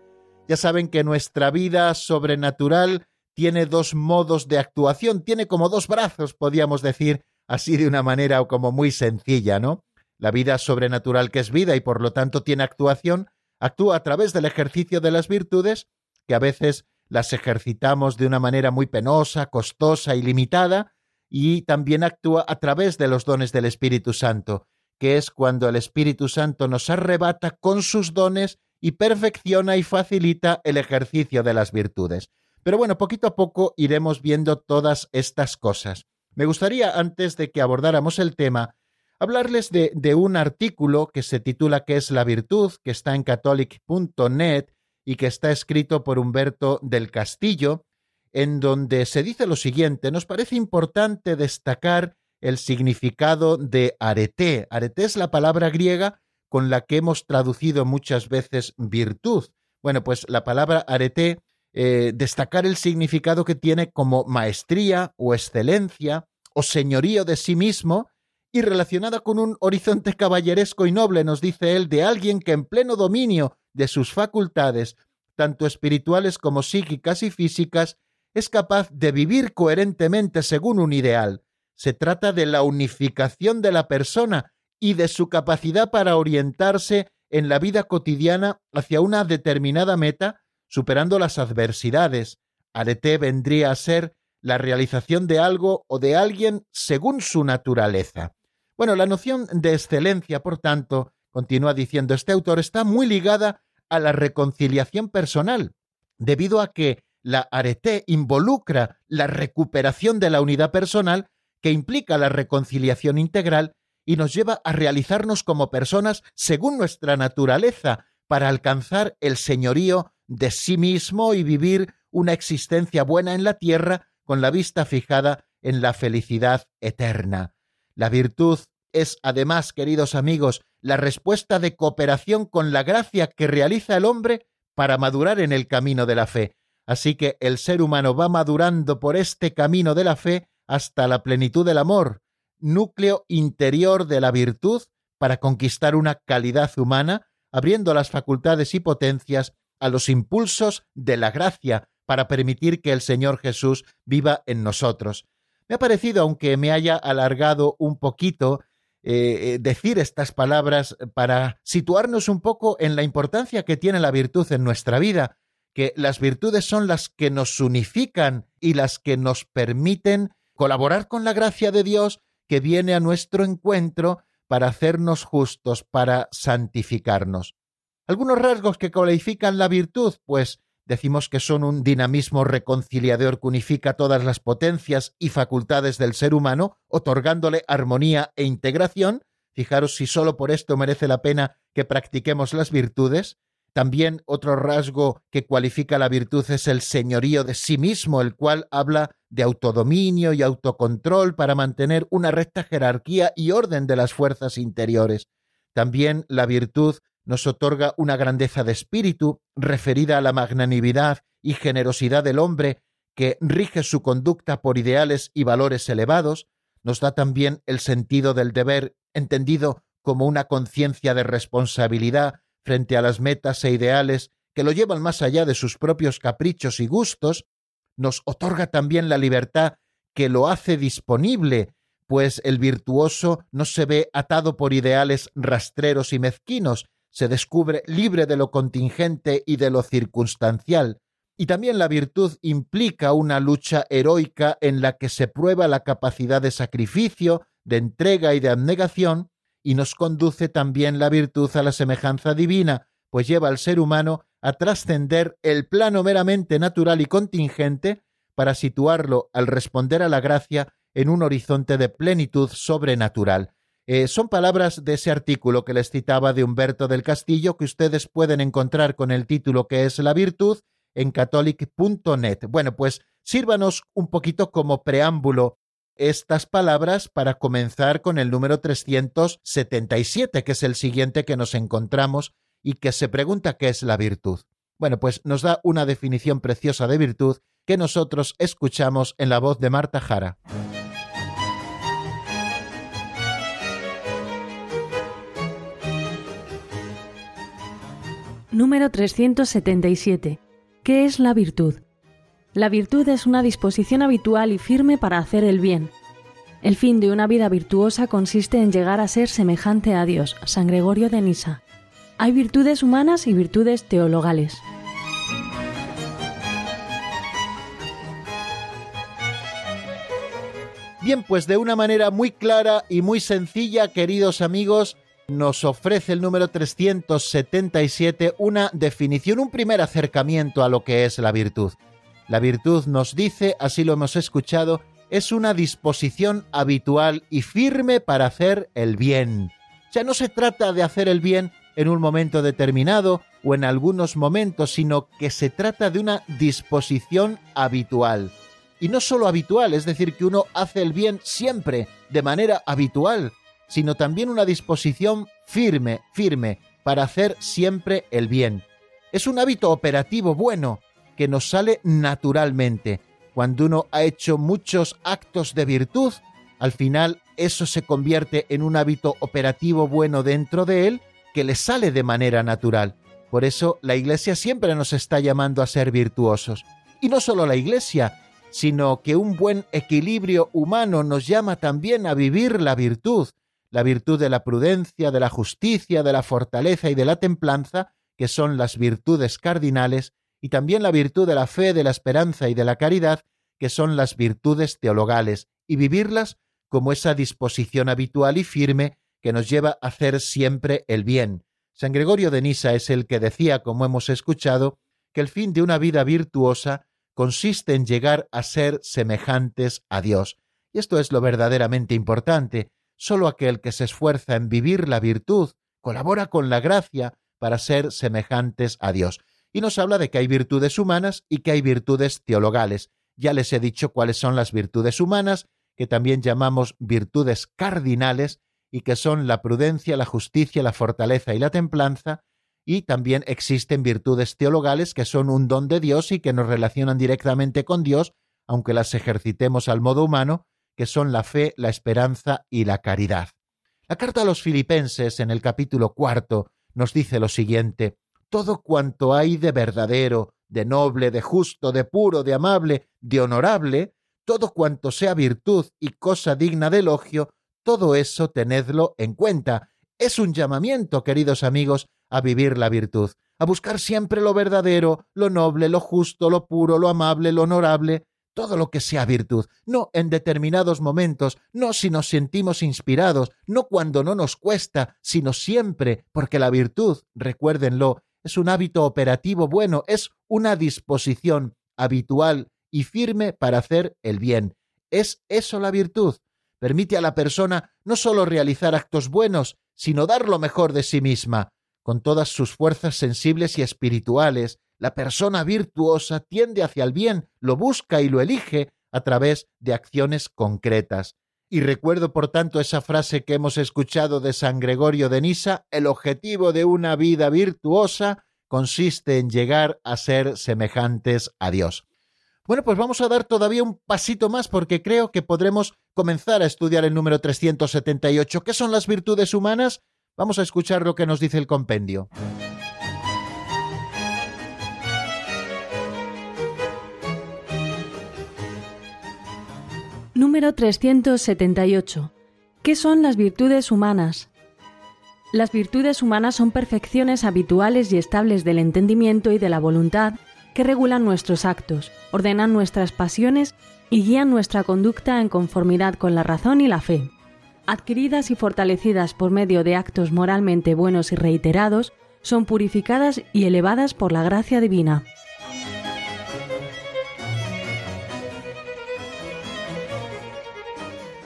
Ya saben que nuestra vida sobrenatural tiene dos modos de actuación, tiene como dos brazos, podríamos decir, así de una manera como muy sencilla, ¿no? La vida sobrenatural que es vida y por lo tanto tiene actuación, actúa a través del ejercicio de las virtudes, que a veces las ejercitamos de una manera muy penosa, costosa y limitada, y también actúa a través de los dones del Espíritu Santo, que es cuando el Espíritu Santo nos arrebata con sus dones y perfecciona y facilita el ejercicio de las virtudes. Pero bueno, poquito a poco iremos viendo todas estas cosas. Me gustaría, antes de que abordáramos el tema, hablarles de, de un artículo que se titula ¿Qué es la virtud?, que está en catholic.net y que está escrito por Humberto del Castillo, en donde se dice lo siguiente, nos parece importante destacar el significado de arete. Arete es la palabra griega con la que hemos traducido muchas veces virtud. Bueno, pues la palabra arete, eh, destacar el significado que tiene como maestría o excelencia o señorío de sí mismo y relacionada con un horizonte caballeresco y noble, nos dice él, de alguien que en pleno dominio de sus facultades, tanto espirituales como psíquicas y físicas, es capaz de vivir coherentemente según un ideal. Se trata de la unificación de la persona y de su capacidad para orientarse en la vida cotidiana hacia una determinada meta, superando las adversidades. Arete vendría a ser la realización de algo o de alguien según su naturaleza. Bueno, la noción de excelencia, por tanto, continúa diciendo este autor, está muy ligada a la reconciliación personal, debido a que la arete involucra la recuperación de la unidad personal que implica la reconciliación integral y nos lleva a realizarnos como personas según nuestra naturaleza para alcanzar el señorío de sí mismo y vivir una existencia buena en la tierra con la vista fijada en la felicidad eterna. La virtud es, además, queridos amigos, la respuesta de cooperación con la gracia que realiza el hombre para madurar en el camino de la fe. Así que el ser humano va madurando por este camino de la fe hasta la plenitud del amor, núcleo interior de la virtud para conquistar una calidad humana, abriendo las facultades y potencias a los impulsos de la gracia para permitir que el Señor Jesús viva en nosotros. Me ha parecido, aunque me haya alargado un poquito, eh, eh, decir estas palabras para situarnos un poco en la importancia que tiene la virtud en nuestra vida, que las virtudes son las que nos unifican y las que nos permiten colaborar con la gracia de Dios que viene a nuestro encuentro para hacernos justos, para santificarnos. Algunos rasgos que cualifican la virtud, pues decimos que son un dinamismo reconciliador que unifica todas las potencias y facultades del ser humano, otorgándole armonía e integración. Fijaros si solo por esto merece la pena que practiquemos las virtudes. También otro rasgo que cualifica la virtud es el señorío de sí mismo, el cual habla de autodominio y autocontrol para mantener una recta jerarquía y orden de las fuerzas interiores. También la virtud nos otorga una grandeza de espíritu referida a la magnanimidad y generosidad del hombre que rige su conducta por ideales y valores elevados, nos da también el sentido del deber entendido como una conciencia de responsabilidad frente a las metas e ideales que lo llevan más allá de sus propios caprichos y gustos, nos otorga también la libertad que lo hace disponible, pues el virtuoso no se ve atado por ideales rastreros y mezquinos, se descubre libre de lo contingente y de lo circunstancial. Y también la virtud implica una lucha heroica en la que se prueba la capacidad de sacrificio, de entrega y de abnegación, y nos conduce también la virtud a la semejanza divina, pues lleva al ser humano a trascender el plano meramente natural y contingente para situarlo al responder a la gracia en un horizonte de plenitud sobrenatural. Eh, son palabras de ese artículo que les citaba de Humberto del Castillo que ustedes pueden encontrar con el título que es La virtud en catholic.net. Bueno, pues sírvanos un poquito como preámbulo estas palabras para comenzar con el número 377, que es el siguiente que nos encontramos y que se pregunta qué es la virtud. Bueno, pues nos da una definición preciosa de virtud que nosotros escuchamos en la voz de Marta Jara. Número 377. ¿Qué es la virtud? La virtud es una disposición habitual y firme para hacer el bien. El fin de una vida virtuosa consiste en llegar a ser semejante a Dios. San Gregorio de Nisa. Hay virtudes humanas y virtudes teologales. Bien, pues de una manera muy clara y muy sencilla, queridos amigos, nos ofrece el número 377 una definición, un primer acercamiento a lo que es la virtud. La virtud nos dice, así lo hemos escuchado, es una disposición habitual y firme para hacer el bien. Sea, no se trata de hacer el bien en un momento determinado o en algunos momentos, sino que se trata de una disposición habitual. Y no solo habitual, es decir, que uno hace el bien siempre, de manera habitual, sino también una disposición firme, firme, para hacer siempre el bien. Es un hábito operativo bueno, que nos sale naturalmente. Cuando uno ha hecho muchos actos de virtud, al final eso se convierte en un hábito operativo bueno dentro de él que le sale de manera natural. Por eso la Iglesia siempre nos está llamando a ser virtuosos. Y no solo la Iglesia, sino que un buen equilibrio humano nos llama también a vivir la virtud, la virtud de la prudencia, de la justicia, de la fortaleza y de la templanza, que son las virtudes cardinales, y también la virtud de la fe, de la esperanza y de la caridad, que son las virtudes teologales, y vivirlas como esa disposición habitual y firme que nos lleva a hacer siempre el bien, San Gregorio de Nisa es el que decía, como hemos escuchado, que el fin de una vida virtuosa consiste en llegar a ser semejantes a Dios. Y esto es lo verdaderamente importante. Solo aquel que se esfuerza en vivir la virtud colabora con la gracia para ser semejantes a Dios. Y nos habla de que hay virtudes humanas y que hay virtudes teologales. Ya les he dicho cuáles son las virtudes humanas, que también llamamos virtudes cardinales, y que son la prudencia, la justicia, la fortaleza y la templanza, y también existen virtudes teologales que son un don de Dios y que nos relacionan directamente con Dios, aunque las ejercitemos al modo humano, que son la fe, la esperanza y la caridad. La carta a los filipenses en el capítulo cuarto nos dice lo siguiente Todo cuanto hay de verdadero, de noble, de justo, de puro, de amable, de honorable, todo cuanto sea virtud y cosa digna de elogio, todo eso tenedlo en cuenta. Es un llamamiento, queridos amigos, a vivir la virtud, a buscar siempre lo verdadero, lo noble, lo justo, lo puro, lo amable, lo honorable, todo lo que sea virtud, no en determinados momentos, no si nos sentimos inspirados, no cuando no nos cuesta, sino siempre, porque la virtud, recuérdenlo, es un hábito operativo bueno, es una disposición habitual y firme para hacer el bien. Es eso la virtud, permite a la persona no sólo realizar actos buenos, sino dar lo mejor de sí misma. Con todas sus fuerzas sensibles y espirituales, la persona virtuosa tiende hacia el bien, lo busca y lo elige a través de acciones concretas. Y recuerdo, por tanto, esa frase que hemos escuchado de San Gregorio de Nisa, el objetivo de una vida virtuosa consiste en llegar a ser semejantes a Dios. Bueno, pues vamos a dar todavía un pasito más porque creo que podremos comenzar a estudiar el número 378. ¿Qué son las virtudes humanas? Vamos a escuchar lo que nos dice el compendio. Número 378. ¿Qué son las virtudes humanas? Las virtudes humanas son perfecciones habituales y estables del entendimiento y de la voluntad que regulan nuestros actos, ordenan nuestras pasiones y guían nuestra conducta en conformidad con la razón y la fe. Adquiridas y fortalecidas por medio de actos moralmente buenos y reiterados, son purificadas y elevadas por la gracia divina.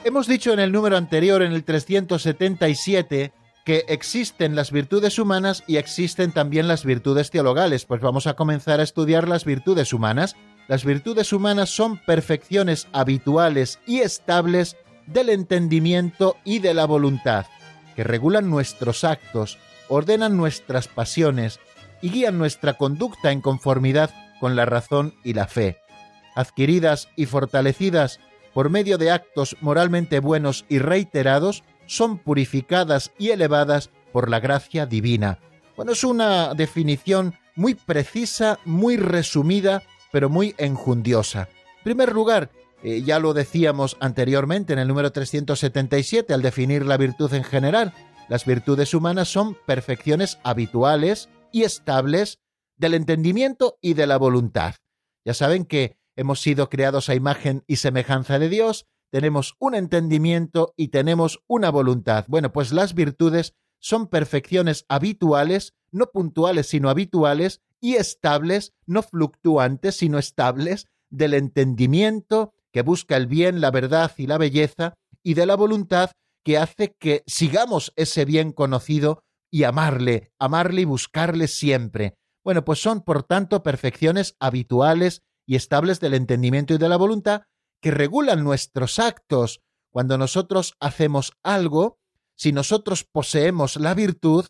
Hemos dicho en el número anterior, en el 377, que existen las virtudes humanas y existen también las virtudes teologales. Pues vamos a comenzar a estudiar las virtudes humanas. Las virtudes humanas son perfecciones habituales y estables del entendimiento y de la voluntad, que regulan nuestros actos, ordenan nuestras pasiones y guían nuestra conducta en conformidad con la razón y la fe. Adquiridas y fortalecidas por medio de actos moralmente buenos y reiterados, son purificadas y elevadas por la gracia divina. Bueno, es una definición muy precisa, muy resumida, pero muy enjundiosa. En primer lugar, eh, ya lo decíamos anteriormente en el número 377 al definir la virtud en general, las virtudes humanas son perfecciones habituales y estables del entendimiento y de la voluntad. Ya saben que hemos sido creados a imagen y semejanza de Dios, tenemos un entendimiento y tenemos una voluntad. Bueno, pues las virtudes son perfecciones habituales, no puntuales, sino habituales, y estables, no fluctuantes, sino estables, del entendimiento que busca el bien, la verdad y la belleza, y de la voluntad que hace que sigamos ese bien conocido y amarle, amarle y buscarle siempre. Bueno, pues son, por tanto, perfecciones habituales y estables del entendimiento y de la voluntad que regulan nuestros actos. Cuando nosotros hacemos algo, si nosotros poseemos la virtud,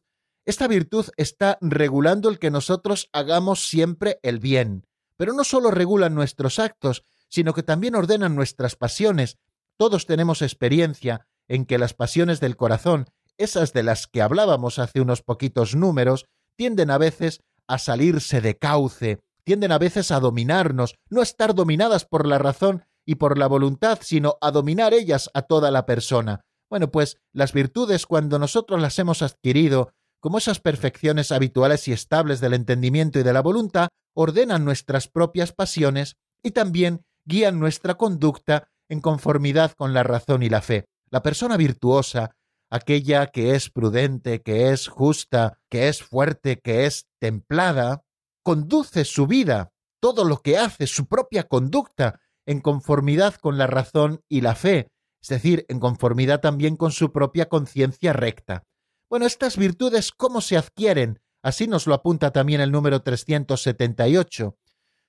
esta virtud está regulando el que nosotros hagamos siempre el bien. Pero no solo regulan nuestros actos, sino que también ordenan nuestras pasiones. Todos tenemos experiencia en que las pasiones del corazón, esas de las que hablábamos hace unos poquitos números, tienden a veces a salirse de cauce, tienden a veces a dominarnos, no a estar dominadas por la razón y por la voluntad, sino a dominar ellas a toda la persona. Bueno, pues las virtudes cuando nosotros las hemos adquirido, como esas perfecciones habituales y estables del entendimiento y de la voluntad, ordenan nuestras propias pasiones y también guían nuestra conducta en conformidad con la razón y la fe. La persona virtuosa, aquella que es prudente, que es justa, que es fuerte, que es templada, conduce su vida, todo lo que hace, su propia conducta, en conformidad con la razón y la fe, es decir, en conformidad también con su propia conciencia recta. Bueno, estas virtudes, ¿cómo se adquieren? Así nos lo apunta también el número 378.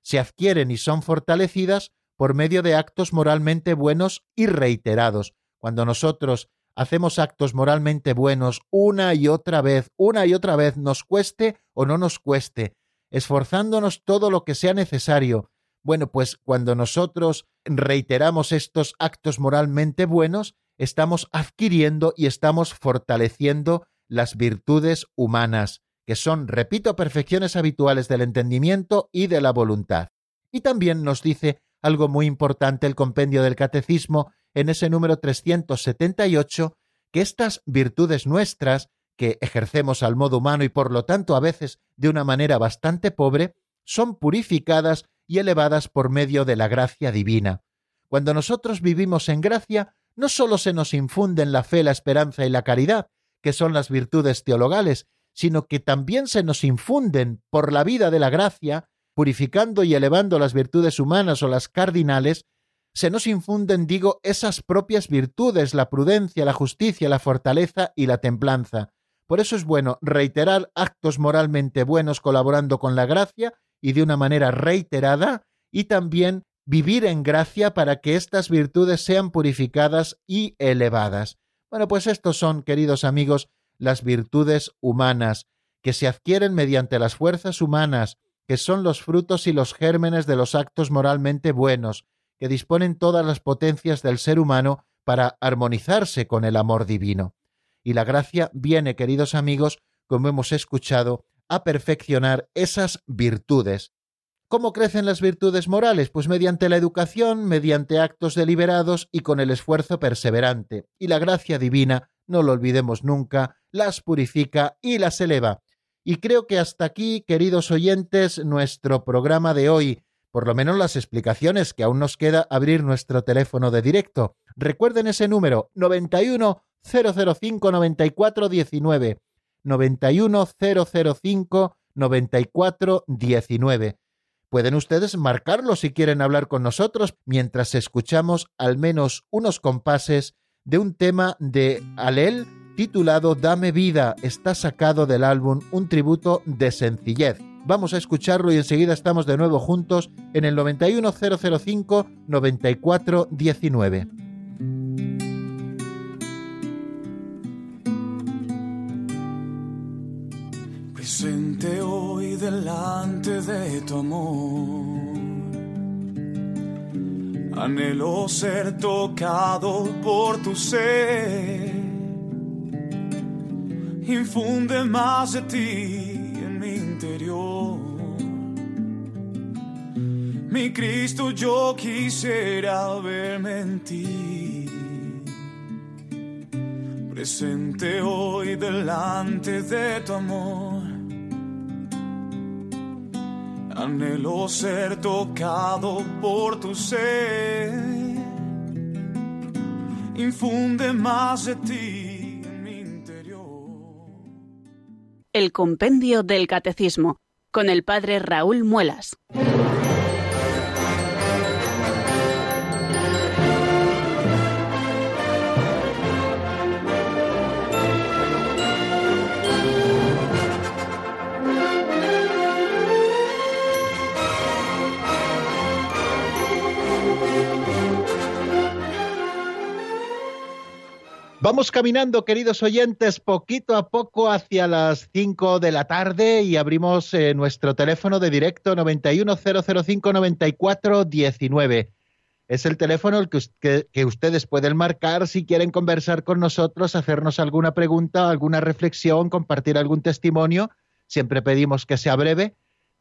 Se adquieren y son fortalecidas por medio de actos moralmente buenos y reiterados. Cuando nosotros hacemos actos moralmente buenos una y otra vez, una y otra vez, nos cueste o no nos cueste, esforzándonos todo lo que sea necesario, bueno, pues cuando nosotros reiteramos estos actos moralmente buenos, estamos adquiriendo y estamos fortaleciendo las virtudes humanas, que son, repito, perfecciones habituales del entendimiento y de la voluntad. Y también nos dice algo muy importante el compendio del catecismo en ese número 378, que estas virtudes nuestras, que ejercemos al modo humano y por lo tanto a veces de una manera bastante pobre, son purificadas y elevadas por medio de la gracia divina. Cuando nosotros vivimos en gracia, no sólo se nos infunden la fe, la esperanza y la caridad, que son las virtudes teologales, sino que también se nos infunden por la vida de la gracia, purificando y elevando las virtudes humanas o las cardinales, se nos infunden, digo, esas propias virtudes, la prudencia, la justicia, la fortaleza y la templanza. Por eso es bueno reiterar actos moralmente buenos colaborando con la gracia y de una manera reiterada y también vivir en gracia para que estas virtudes sean purificadas y elevadas. Bueno, pues estos son, queridos amigos, las virtudes humanas, que se adquieren mediante las fuerzas humanas, que son los frutos y los gérmenes de los actos moralmente buenos, que disponen todas las potencias del ser humano para armonizarse con el amor divino. Y la gracia viene, queridos amigos, como hemos escuchado, a perfeccionar esas virtudes. ¿Cómo crecen las virtudes morales? Pues mediante la educación, mediante actos deliberados y con el esfuerzo perseverante. Y la gracia divina, no lo olvidemos nunca, las purifica y las eleva. Y creo que hasta aquí, queridos oyentes, nuestro programa de hoy, por lo menos las explicaciones que aún nos queda abrir nuestro teléfono de directo. Recuerden ese número 91 005 94 19 91005 9419. Pueden ustedes marcarlo si quieren hablar con nosotros mientras escuchamos al menos unos compases de un tema de Alel titulado Dame vida. Está sacado del álbum Un tributo de sencillez. Vamos a escucharlo y enseguida estamos de nuevo juntos en el 91005 9419. Delante de tu amor. Anhelo ser tocado por tu ser. Infunde más de ti en mi interior. Mi Cristo, yo quisiera verme en ti. Presente hoy delante de tu amor Anhelo ser tocado por tu ser. Infunde más de ti en mi interior. El Compendio del Catecismo con el Padre Raúl Muelas. Vamos caminando, queridos oyentes, poquito a poco hacia las 5 de la tarde y abrimos eh, nuestro teléfono de directo 910059419. Es el teléfono el que, que, ustedes pueden marcar si quieren conversar con nosotros, hacernos alguna pregunta, alguna reflexión, compartir algún testimonio. Siempre pedimos que sea breve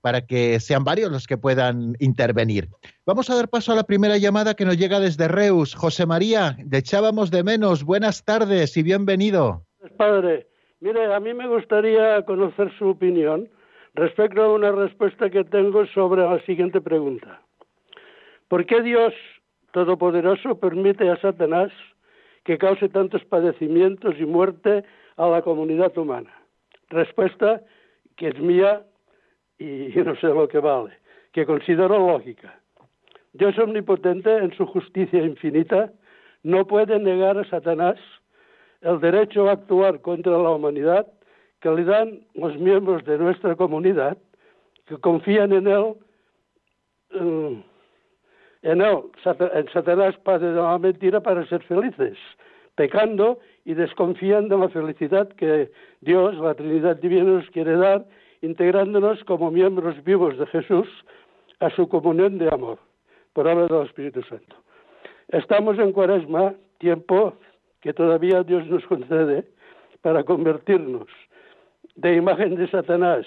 para que sean varios los que puedan intervenir. Vamos a dar paso a la primera llamada que nos llega desde Reus. José María, le echábamos de menos. Buenas tardes y bienvenido. Padre, mire, a mí me gustaría conocer su opinión respecto a una respuesta que tengo sobre la siguiente pregunta. ¿Por qué Dios Todopoderoso permite a Satanás que cause tantos padecimientos y muerte a la comunidad humana? Respuesta que es mía y no sé lo que vale, que considero lógica. Dios omnipotente, en su justicia infinita, no puede negar a Satanás el derecho a actuar contra la humanidad que le dan los miembros de nuestra comunidad que confían en él, eh, en él, en Satanás, padre de la mentira, para ser felices, pecando y desconfían de la felicidad que Dios, la Trinidad Divina, nos quiere dar integrándonos como miembros vivos de Jesús a su comunión de amor, por obra del Espíritu Santo. Estamos en cuaresma, tiempo que todavía Dios nos concede para convertirnos de imagen de Satanás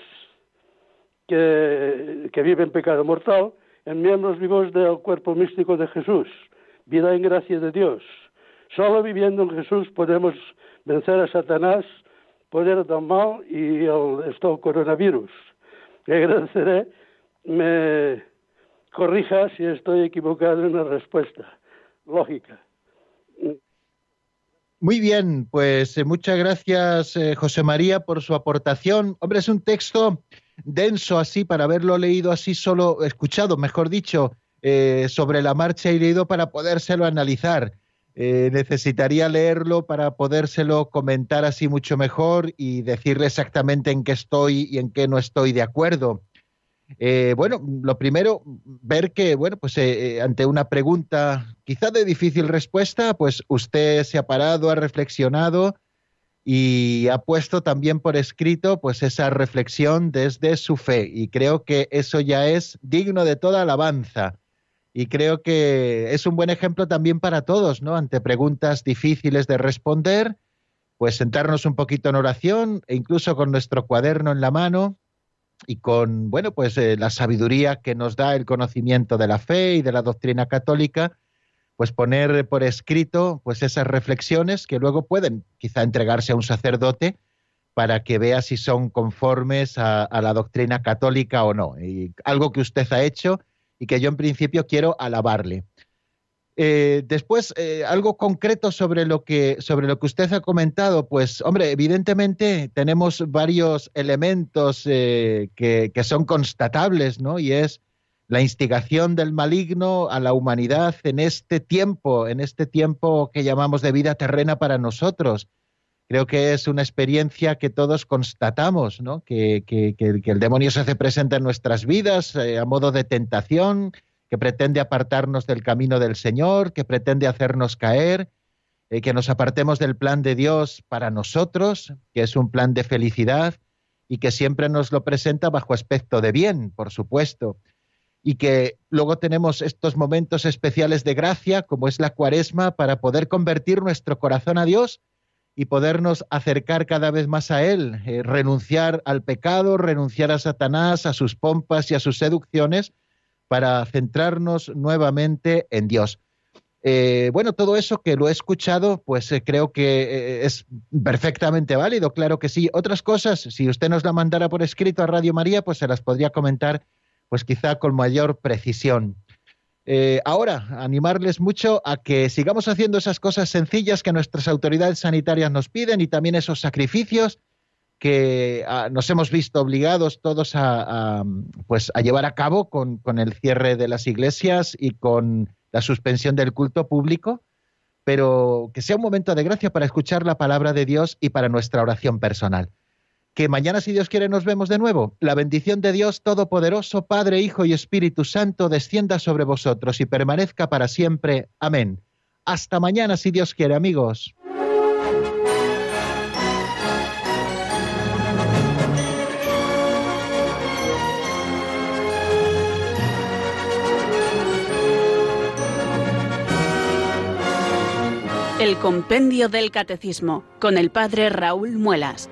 que, vive en pecado mortal en miembros vivos del cuerpo místico de Jesús, vida en gracia de Dios. Solo viviendo en Jesús podemos vencer a Satanás poder del mal y el, esto, coronavirus. Me corrija si estoy equivocado en la respuesta. Lógica. Muy bien, pues eh, muchas gracias eh, José María por su aportación. Hombre, es un texto denso así para haberlo leído así solo, escuchado, mejor dicho, eh, sobre la marcha y leído para podérselo analizar. Eh, necesitaría leerlo para podérselo comentar así mucho mejor y decirle exactamente en qué estoy y en qué no estoy de acuerdo. Eh, bueno, lo primero, ver que, bueno, pues eh, ante una pregunta quizá de difícil respuesta, pues usted se ha parado, ha reflexionado y ha puesto también por escrito pues esa reflexión desde su fe y creo que eso ya es digno de toda alabanza y creo que es un buen ejemplo también para todos, ¿no? Ante preguntas difíciles de responder, pues sentarnos un poquito en oración e incluso con nuestro cuaderno en la mano y con, bueno, pues eh, la sabiduría que nos da el conocimiento de la fe y de la doctrina católica, pues poner por escrito pues esas reflexiones que luego pueden quizá entregarse a un sacerdote para que vea si son conformes a, a la doctrina católica o no. Y algo que usted ha hecho y que yo en principio quiero alabarle. Eh, después, eh, algo concreto sobre lo, que, sobre lo que usted ha comentado, pues hombre, evidentemente tenemos varios elementos eh, que, que, son constatables, ¿no? Y es la instigación del maligno a la humanidad en este tiempo, en este tiempo que llamamos de vida terrena para nosotros creo que es una experiencia que todos constatamos, ¿no? que, el demonio se hace presente en nuestras vidas eh, a modo de tentación, que pretende apartarnos del camino del Señor, que pretende hacernos caer, eh, que nos apartemos del plan de Dios para nosotros, que es un plan de felicidad y que siempre nos lo presenta bajo aspecto de bien, por supuesto. Y que luego tenemos estos momentos especiales de gracia, como es la cuaresma, para poder convertir nuestro corazón a Dios y podernos acercar cada vez más a Él, eh, renunciar al pecado, renunciar a Satanás, a sus pompas y a sus seducciones, para centrarnos nuevamente en Dios. Eh, bueno, todo eso que lo he escuchado, pues eh, creo que es perfectamente válido, claro que sí. Otras cosas, si usted nos la mandara por escrito a Radio María, pues se las podría comentar, pues quizá con mayor precisión. Eh, ahora, animarles mucho a que sigamos haciendo esas cosas sencillas que nuestras autoridades sanitarias nos piden y también esos sacrificios que ah, nos hemos visto obligados todos a, pues, a llevar a cabo con, con, el cierre de las iglesias y con la suspensión del culto público, pero que sea un momento de gracia para escuchar la palabra de Dios y para nuestra oración personal que mañana, si Dios quiere, nos vemos de nuevo. La bendición de Dios Todopoderoso, Padre, Hijo y Espíritu Santo, descienda sobre vosotros y permanezca para siempre. Amén. Hasta mañana, si Dios quiere, amigos. El Compendio del Catecismo, con el Padre Raúl Muelas.